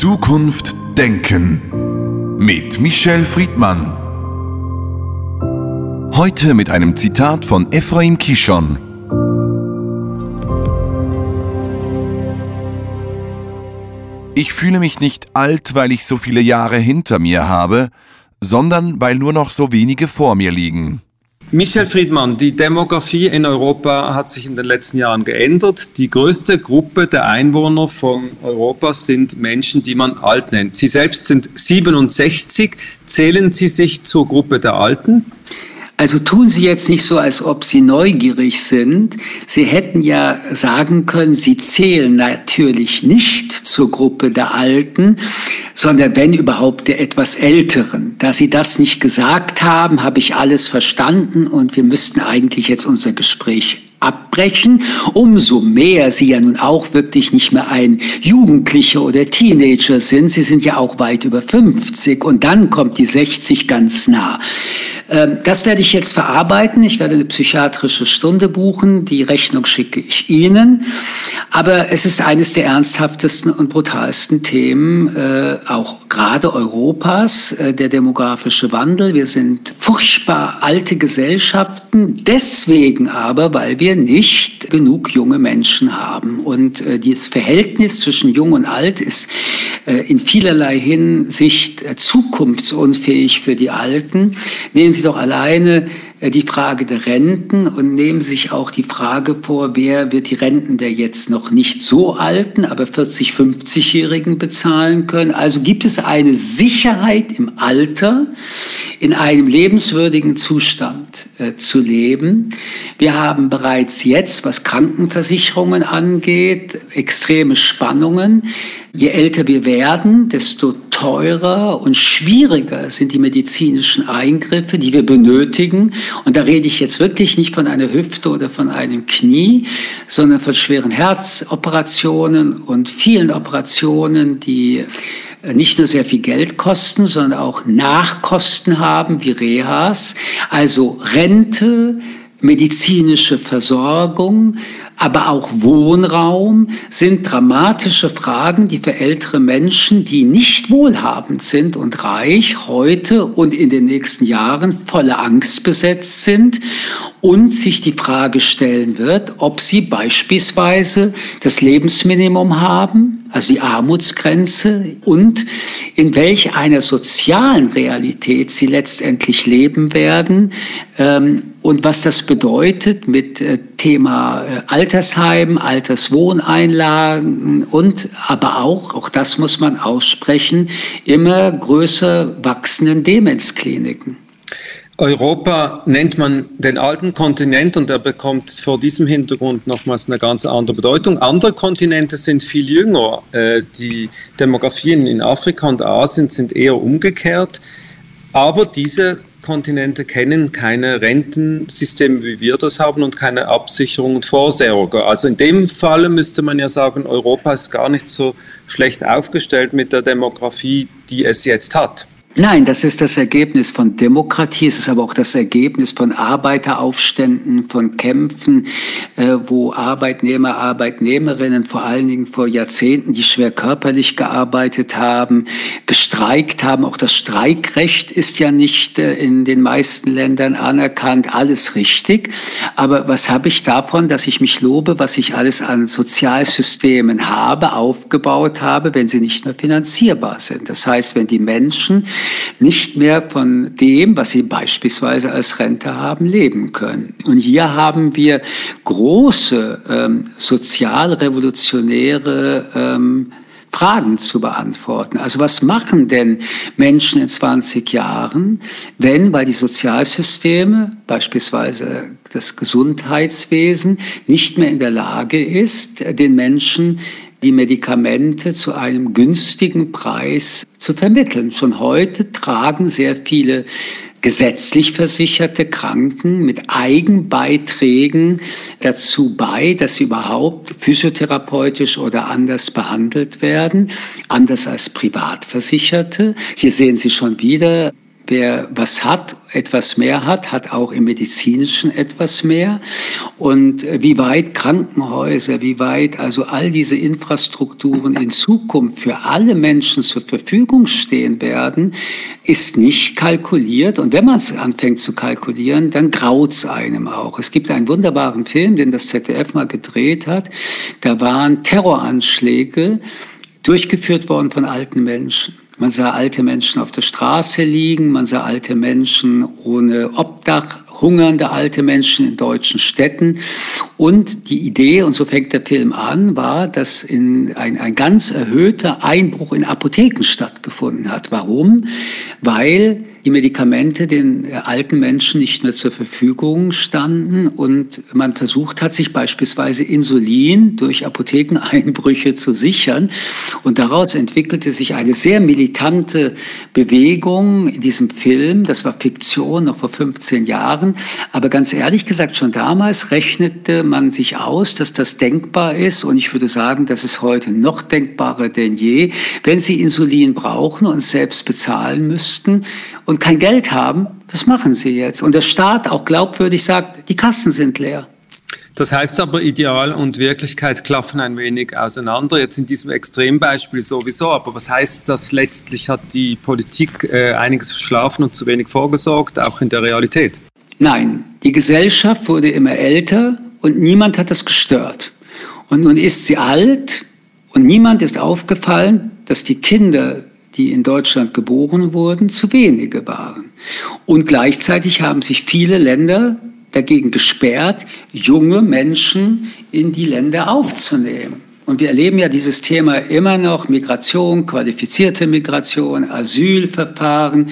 Zukunft denken mit Michel Friedmann. Heute mit einem Zitat von Ephraim Kishon. Ich fühle mich nicht alt, weil ich so viele Jahre hinter mir habe, sondern weil nur noch so wenige vor mir liegen. Michael Friedmann, die Demografie in Europa hat sich in den letzten Jahren geändert. Die größte Gruppe der Einwohner von Europa sind Menschen, die man alt nennt. Sie selbst sind 67. Zählen Sie sich zur Gruppe der Alten? Also tun Sie jetzt nicht so, als ob Sie neugierig sind. Sie hätten ja sagen können, Sie zählen natürlich nicht zur Gruppe der Alten, sondern wenn überhaupt der etwas Älteren. Da Sie das nicht gesagt haben, habe ich alles verstanden und wir müssten eigentlich jetzt unser Gespräch abbrechen, umso mehr Sie ja nun auch wirklich nicht mehr ein Jugendlicher oder Teenager sind. Sie sind ja auch weit über 50 und dann kommt die 60 ganz nah. Ähm, das werde ich jetzt verarbeiten. Ich werde eine psychiatrische Stunde buchen. Die Rechnung schicke ich Ihnen. Aber es ist eines der ernsthaftesten und brutalsten Themen, äh, auch gerade Europas, äh, der demografische Wandel. Wir sind furchtbar alte Gesellschaften. Deswegen aber, weil wir nicht genug junge Menschen haben. Und äh, das Verhältnis zwischen jung und alt ist in vielerlei Hinsicht zukunftsunfähig für die Alten. Nehmen Sie Sie doch alleine die Frage der Renten und nehmen sich auch die Frage vor, wer wird die Renten der jetzt noch nicht so alten, aber 40, 50-Jährigen bezahlen können. Also gibt es eine Sicherheit im Alter, in einem lebenswürdigen Zustand äh, zu leben. Wir haben bereits jetzt, was Krankenversicherungen angeht, extreme Spannungen. Je älter wir werden, desto teurer und schwieriger sind die medizinischen Eingriffe, die wir benötigen. Und da rede ich jetzt wirklich nicht von einer Hüfte oder von einem Knie, sondern von schweren Herzoperationen und vielen Operationen, die äh, nicht nur sehr viel Geld kosten, sondern auch Nachkosten haben wie Rehas, also Rente, medizinische Versorgung, aber auch Wohnraum sind dramatische Fragen, die für ältere Menschen, die nicht wohlhabend sind und reich, heute und in den nächsten Jahren voller Angst besetzt sind und sich die Frage stellen wird, ob sie beispielsweise das Lebensminimum haben, also die Armutsgrenze und in welch einer sozialen Realität sie letztendlich leben werden ähm, und was das bedeutet mit äh, Thema äh, Altersheim, Alterswohneinlagen und aber auch, auch das muss man aussprechen, immer größer wachsenden Demenzkliniken. Europa nennt man den alten Kontinent und er bekommt vor diesem Hintergrund nochmals eine ganz andere Bedeutung. Andere Kontinente sind viel jünger. Äh, die Demografien in Afrika und Asien sind eher umgekehrt. Aber diese Kontinente kennen keine Rentensysteme, wie wir das haben, und keine Absicherung und Vorsorge. Also in dem Falle müsste man ja sagen, Europa ist gar nicht so schlecht aufgestellt mit der Demografie, die es jetzt hat. Nein, das ist das Ergebnis von Demokratie, es ist aber auch das Ergebnis von Arbeiteraufständen, von Kämpfen, äh, wo Arbeitnehmer, Arbeitnehmerinnen vor allen Dingen vor Jahrzehnten, die schwer körperlich gearbeitet haben, gestreikt haben. Auch das Streikrecht ist ja nicht äh, in den meisten Ländern anerkannt, alles richtig. Aber was habe ich davon, dass ich mich lobe, was ich alles an Sozialsystemen habe, aufgebaut habe, wenn sie nicht mehr finanzierbar sind? Das heißt, wenn die Menschen nicht mehr von dem, was sie beispielsweise als Rente haben, leben können. Und hier haben wir große ähm, sozialrevolutionäre ähm, Fragen zu beantworten. Also was machen denn Menschen in 20 Jahren, wenn, weil die Sozialsysteme, beispielsweise das Gesundheitswesen, nicht mehr in der Lage ist, den Menschen die Medikamente zu einem günstigen Preis zu vermitteln. Schon heute tragen sehr viele gesetzlich versicherte Kranken mit Eigenbeiträgen dazu bei, dass sie überhaupt physiotherapeutisch oder anders behandelt werden, anders als Privatversicherte. Hier sehen Sie schon wieder, wer was hat, etwas mehr hat, hat auch im medizinischen etwas mehr. Und äh, wie weit Krankenhäuser, wie weit also all diese Infrastrukturen in Zukunft für alle Menschen zur Verfügung stehen werden, ist nicht kalkuliert. Und wenn man es anfängt zu kalkulieren, dann graut es einem auch. Es gibt einen wunderbaren Film, den das ZDF mal gedreht hat. Da waren Terroranschläge durchgeführt worden von alten Menschen. Man sah alte Menschen auf der Straße liegen, man sah alte Menschen ohne Obdach, hungernde alte Menschen in deutschen Städten. Und die Idee, und so fängt der Film an, war, dass in ein, ein ganz erhöhter Einbruch in Apotheken stattgefunden hat. Warum? Weil die Medikamente den äh, alten Menschen nicht mehr zur Verfügung standen und man versucht hat, sich beispielsweise Insulin durch Apothekeneinbrüche zu sichern. Und daraus entwickelte sich eine sehr militante Bewegung in diesem Film. Das war Fiktion noch vor 15 Jahren. Aber ganz ehrlich gesagt, schon damals rechnete man sich aus, dass das denkbar ist. Und ich würde sagen, das ist heute noch denkbarer denn je. Wenn Sie Insulin brauchen und selbst bezahlen müssten und kein Geld haben, was machen sie jetzt? Und der Staat auch glaubwürdig sagt, die Kassen sind leer. Das heißt aber, Ideal und Wirklichkeit klaffen ein wenig auseinander. Jetzt in diesem Extrembeispiel sowieso. Aber was heißt das letztlich? Hat die Politik äh, einiges verschlafen und zu wenig vorgesorgt, auch in der Realität? Nein, die Gesellschaft wurde immer älter und niemand hat das gestört. Und nun ist sie alt und niemand ist aufgefallen, dass die Kinder die in Deutschland geboren wurden, zu wenige waren. Und gleichzeitig haben sich viele Länder dagegen gesperrt, junge Menschen in die Länder aufzunehmen. Und wir erleben ja dieses Thema immer noch, Migration, qualifizierte Migration, Asylverfahren.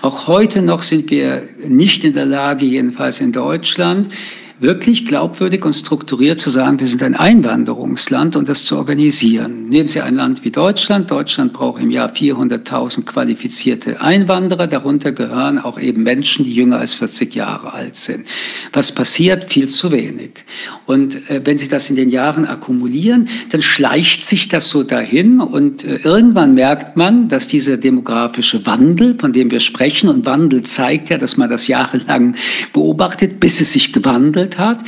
Auch heute noch sind wir nicht in der Lage, jedenfalls in Deutschland, wirklich glaubwürdig und strukturiert zu sagen, wir sind ein Einwanderungsland und das zu organisieren. Nehmen Sie ein Land wie Deutschland. Deutschland braucht im Jahr 400.000 qualifizierte Einwanderer. Darunter gehören auch eben Menschen, die jünger als 40 Jahre alt sind. Was passiert? Viel zu wenig. Und äh, wenn Sie das in den Jahren akkumulieren, dann schleicht sich das so dahin und äh, irgendwann merkt man, dass dieser demografische Wandel, von dem wir sprechen, und Wandel zeigt ja, dass man das jahrelang beobachtet, bis es sich gewandelt hat,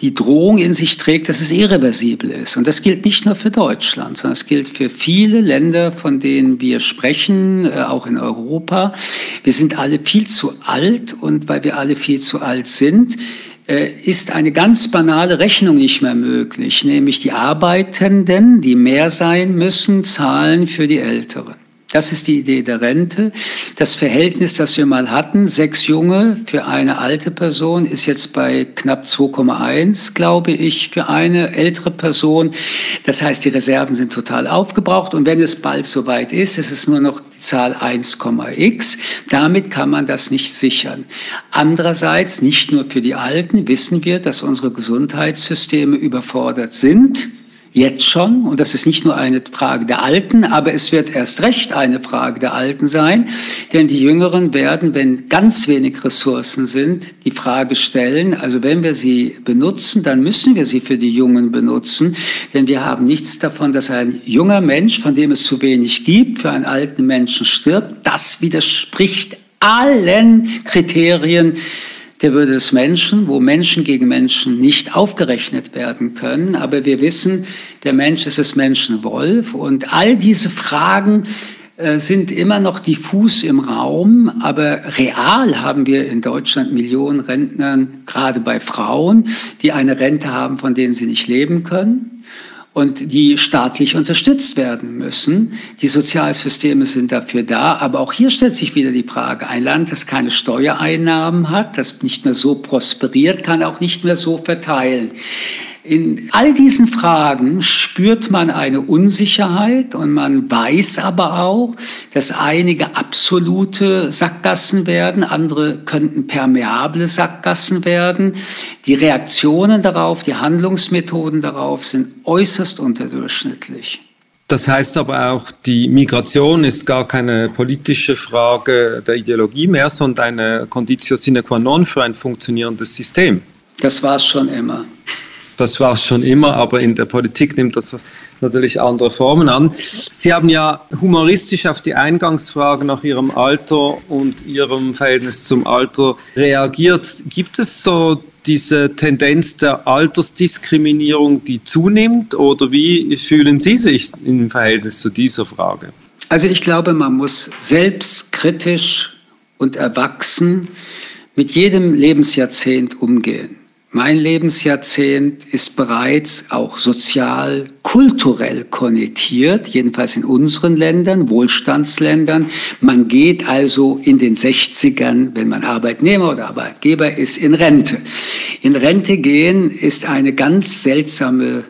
die Drohung in sich trägt, dass es irreversibel ist. Und das gilt nicht nur für Deutschland, sondern es gilt für viele Länder, von denen wir sprechen, äh, auch in Europa. Wir sind alle viel zu alt und weil wir alle viel zu alt sind, äh, ist eine ganz banale Rechnung nicht mehr möglich, nämlich die Arbeitenden, die mehr sein müssen, zahlen für die Älteren. Das ist die Idee der Rente. Das Verhältnis, das wir mal hatten, sechs Junge für eine alte Person, ist jetzt bei knapp 2,1, glaube ich, für eine ältere Person. Das heißt, die Reserven sind total aufgebraucht und wenn es bald soweit ist, ist es nur noch die Zahl 1,x. Damit kann man das nicht sichern. Andererseits, nicht nur für die Alten, wissen wir, dass unsere Gesundheitssysteme überfordert sind jetzt schon, und das ist nicht nur eine Frage der Alten, aber es wird erst recht eine Frage der Alten sein, denn die Jüngeren werden, wenn ganz wenig Ressourcen sind, die Frage stellen, also wenn wir sie benutzen, dann müssen wir sie für die Jungen benutzen, denn wir haben nichts davon, dass ein junger Mensch, von dem es zu wenig gibt, für einen alten Menschen stirbt. Das widerspricht allen Kriterien, der Würde des Menschen, wo Menschen gegen Menschen nicht aufgerechnet werden können. Aber wir wissen, der Mensch ist des Menschen Wolf. Und all diese Fragen äh, sind immer noch diffus im Raum, aber real haben wir in Deutschland Millionen Rentnern, gerade bei Frauen, die eine Rente haben, von denen sie nicht leben können und die staatlich unterstützt werden müssen. Die Sozialsysteme sind dafür da, aber auch hier stellt sich wieder die Frage, ein Land, das keine Steuereinnahmen hat, das nicht mehr so prosperiert, kann auch nicht mehr so verteilen. In all diesen Fragen spürt man eine Unsicherheit und man weiß aber auch, dass einige absolute Sackgassen werden, andere könnten permeable Sackgassen werden. Die Reaktionen darauf, die Handlungsmethoden darauf sind äußerst unterdurchschnittlich. Das heißt aber auch, die Migration ist gar keine politische Frage der Ideologie mehr, sondern eine Conditio sine qua non für ein funktionierendes System. Das war es schon immer. Das war schon immer, aber in der Politik nimmt das natürlich andere Formen an. Sie haben ja humoristisch auf die Eingangsfrage nach Ihrem Alter und Ihrem Verhältnis zum Alter reagiert. Gibt es so diese Tendenz der Altersdiskriminierung, die zunimmt? Oder wie fühlen Sie sich im Verhältnis zu dieser Frage? Also ich glaube, man muss selbstkritisch und erwachsen mit jedem Lebensjahrzehnt umgehen. Mein Lebensjahrzehnt ist bereits auch sozial, kulturell konnotiert, jedenfalls in unseren Ländern, Wohlstandsländern. Man geht also in den 60ern, wenn man Arbeitnehmer oder Arbeitgeber ist, in Rente. In Rente gehen ist eine ganz seltsame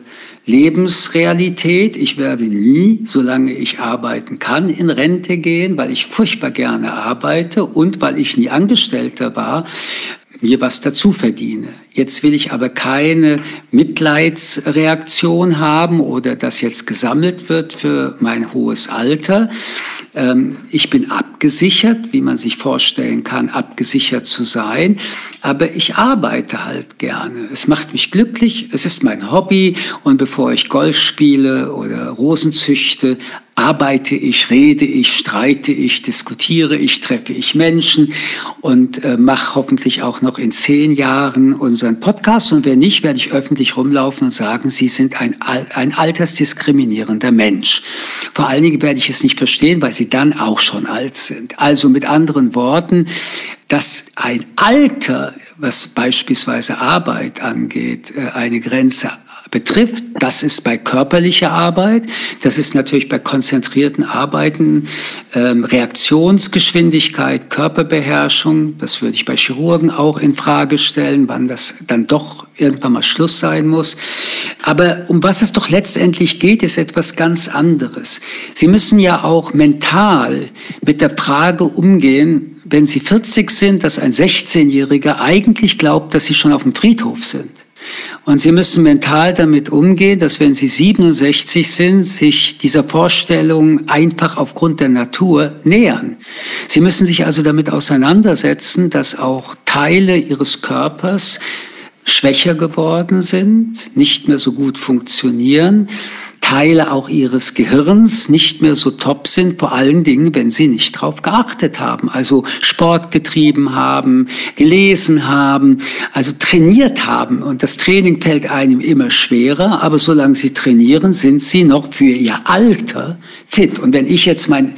Lebensrealität. Ich werde nie, solange ich arbeiten kann, in Rente gehen, weil ich furchtbar gerne arbeite und weil ich nie Angestellter war, mir was dazu verdiene. Jetzt will ich aber keine Mitleidsreaktion haben oder dass jetzt gesammelt wird für mein hohes Alter. Ähm, ich bin abgesichert, wie man sich vorstellen kann, abgesichert zu sein, aber ich arbeite halt gerne. Es macht mich glücklich, es ist mein Hobby und bevor ich Golf spiele oder Rosen züchte, arbeite ich, rede ich, streite ich, diskutiere ich, treffe ich Menschen und äh, mache hoffentlich auch noch in zehn Jahren unseren Podcast. Und wenn nicht, werde ich öffentlich rumlaufen und sagen, Sie sind ein, ein altersdiskriminierender Mensch. Vor allen Dingen werde ich es nicht verstehen, weil Sie dann auch schon alt sind. Also mit anderen Worten, dass ein Alter, was beispielsweise Arbeit angeht, äh, eine Grenze betrifft. Das ist bei körperlicher Arbeit, das ist natürlich bei konzentrierten Arbeiten ähm, Reaktionsgeschwindigkeit, Körperbeherrschung. Das würde ich bei Chirurgen auch in Frage stellen, wann das dann doch irgendwann mal Schluss sein muss. Aber um was es doch letztendlich geht, ist etwas ganz anderes. Sie müssen ja auch mental mit der Frage umgehen, wenn Sie 40 sind, dass ein 16-Jähriger eigentlich glaubt, dass Sie schon auf dem Friedhof sind. Und Sie müssen mental damit umgehen, dass wenn Sie 67 sind, sich dieser Vorstellung einfach aufgrund der Natur nähern. Sie müssen sich also damit auseinandersetzen, dass auch Teile Ihres Körpers schwächer geworden sind, nicht mehr so gut funktionieren Teile auch ihres Gehirns nicht mehr so top sind, vor allen Dingen, wenn sie nicht darauf geachtet haben, also Sport getrieben haben, gelesen haben, also trainiert haben. Und das Training fällt einem immer schwerer, aber solange sie trainieren, sind sie noch für ihr Alter fit. Und wenn ich jetzt mein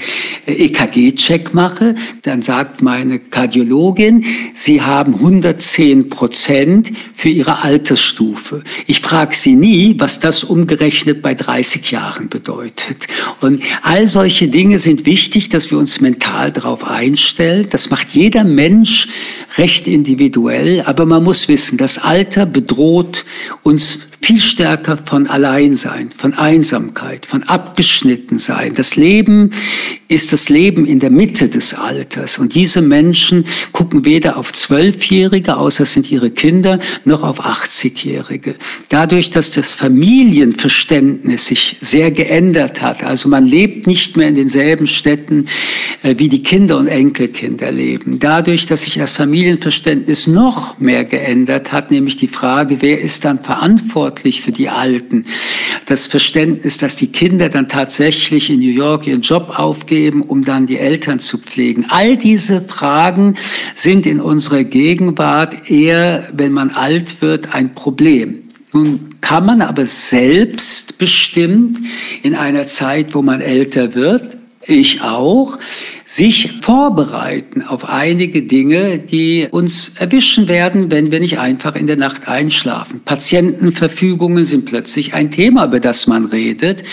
EKG-Check mache, dann sagt meine Kardiologin, sie haben 110 Prozent für ihre Altersstufe. Ich frage sie nie, was das umgerechnet bei 30 Jahren bedeutet. Und all solche Dinge sind wichtig, dass wir uns mental darauf einstellen. Das macht jeder Mensch recht individuell, aber man muss wissen, das Alter bedroht uns viel stärker von Alleinsein, von Einsamkeit, von Abgeschnittensein. Das Leben ist das Leben in der Mitte des Alters. Und diese Menschen gucken weder auf Zwölfjährige, außer es sind ihre Kinder, noch auf 80-Jährige. Dadurch, dass das Familienverständnis sich sehr geändert hat, also man lebt nicht mehr in denselben Städten, äh, wie die Kinder und Enkelkinder leben. Dadurch, dass sich das Familienverständnis noch mehr geändert hat, nämlich die Frage, wer ist dann verantwortlich verantwortlich für die Alten. Das Verständnis, dass die Kinder dann tatsächlich in New York ihren Job aufgeben, um dann die Eltern zu pflegen. All diese Fragen sind in unserer Gegenwart eher, wenn man alt wird, ein Problem. Nun kann man aber selbstbestimmt in einer Zeit, wo man älter wird, ich auch, sich vorbereiten auf einige Dinge, die uns erwischen werden, wenn wir nicht einfach in der Nacht einschlafen. Patientenverfügungen sind plötzlich ein Thema, über das man redet,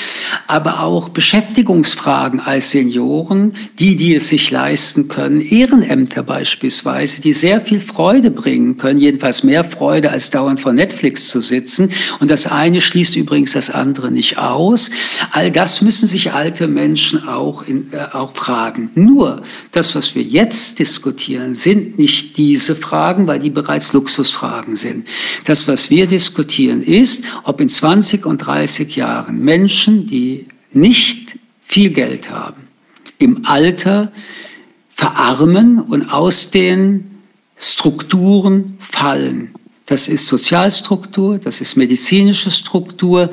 aber auch Beschäftigungsfragen als Senioren, die, die es sich leisten können, Ehrenämter beispielsweise, die sehr viel Freude bringen können, jedenfalls mehr Freude als dauernd vor Netflix zu sitzen. Und das eine schließt übrigens das andere nicht aus. All das müssen sich alte Menschen auch, in, äh, auch fragen. Nur das, was wir jetzt diskutieren, sind nicht diese Fragen, weil die bereits Luxusfragen sind. Das, was wir diskutieren, ist, ob in 20 und 30 Jahren Menschen, die nicht viel Geld haben, im Alter verarmen und aus den Strukturen fallen, das ist Sozialstruktur, das ist medizinische Struktur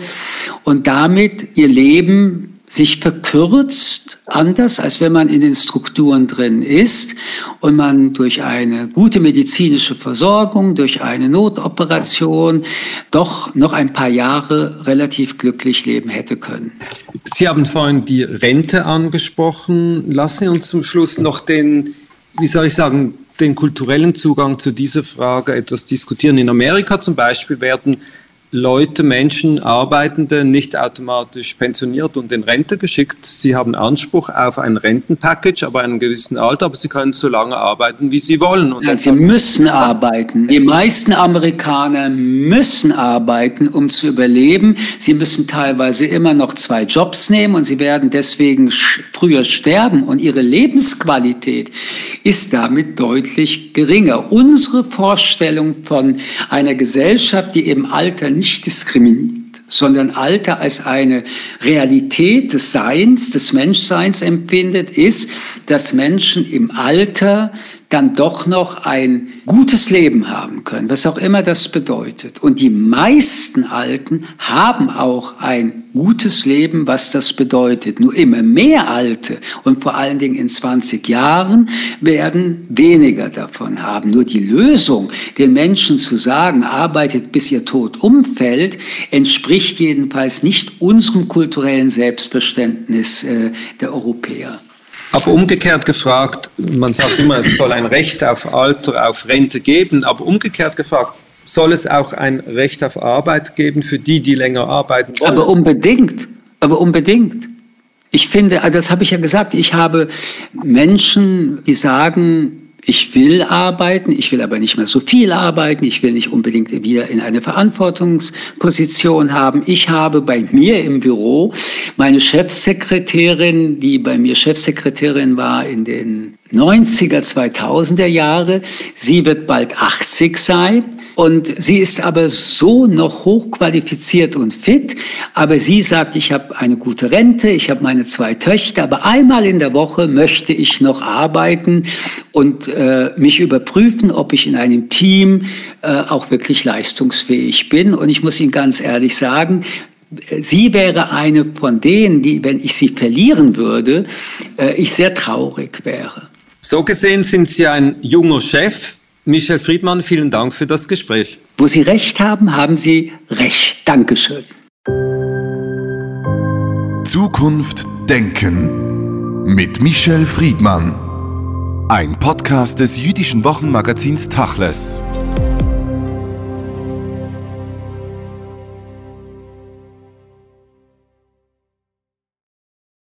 und damit ihr Leben sich verkürzt, anders als wenn man in den Strukturen drin ist und man durch eine gute medizinische Versorgung, durch eine Notoperation doch noch ein paar Jahre relativ glücklich leben hätte können. Sie haben vorhin die Rente angesprochen. Lassen Sie uns zum Schluss noch den, wie soll ich sagen, den kulturellen Zugang zu dieser Frage etwas diskutieren. In Amerika zum Beispiel werden Leute, Menschen, Arbeitende nicht automatisch pensioniert und in Rente geschickt. Sie haben Anspruch auf ein Rentenpackage, aber einem gewissen Alter, aber sie können so lange arbeiten, wie sie wollen. Und ja, sie müssen arbeiten. Die meisten Amerikaner müssen arbeiten, um zu überleben. Sie müssen teilweise immer noch zwei Jobs nehmen und sie werden deswegen früher sterben und ihre Lebensqualität ist damit deutlich geringer. Unsere Vorstellung von einer Gesellschaft, die im Alter nicht nicht diskriminiert, sondern Alter als eine Realität des Seins, des Menschseins empfindet, ist, dass Menschen im Alter dann doch noch ein gutes Leben haben können, was auch immer das bedeutet. Und die meisten Alten haben auch ein gutes Leben, was das bedeutet. Nur immer mehr Alte und vor allen Dingen in 20 Jahren werden weniger davon haben. Nur die Lösung, den Menschen zu sagen, arbeitet bis ihr Tod umfällt, entspricht jedenfalls nicht unserem kulturellen Selbstverständnis äh, der Europäer. Aber umgekehrt gefragt, man sagt immer, es soll ein Recht auf Alter, auf Rente geben, aber umgekehrt gefragt, soll es auch ein Recht auf Arbeit geben für die, die länger arbeiten wollen? Aber unbedingt, aber unbedingt. Ich finde, also das habe ich ja gesagt, ich habe Menschen, die sagen, ich will arbeiten, ich will aber nicht mehr so viel arbeiten, ich will nicht unbedingt wieder in eine Verantwortungsposition haben. Ich habe bei mir im Büro meine Chefsekretärin, die bei mir Chefsekretärin war in den 90er, 2000er Jahre. Sie wird bald 80 sein. Und sie ist aber so noch hochqualifiziert und fit. Aber sie sagt, ich habe eine gute Rente, ich habe meine zwei Töchter, aber einmal in der Woche möchte ich noch arbeiten und äh, mich überprüfen, ob ich in einem Team äh, auch wirklich leistungsfähig bin. Und ich muss Ihnen ganz ehrlich sagen, sie wäre eine von denen, die, wenn ich sie verlieren würde, äh, ich sehr traurig wäre. So gesehen sind Sie ein junger Chef, Michel Friedmann, vielen Dank für das Gespräch. Wo Sie recht haben, haben Sie recht. Dankeschön. Zukunft Denken mit Michel Friedmann. Ein Podcast des jüdischen Wochenmagazins Tachles.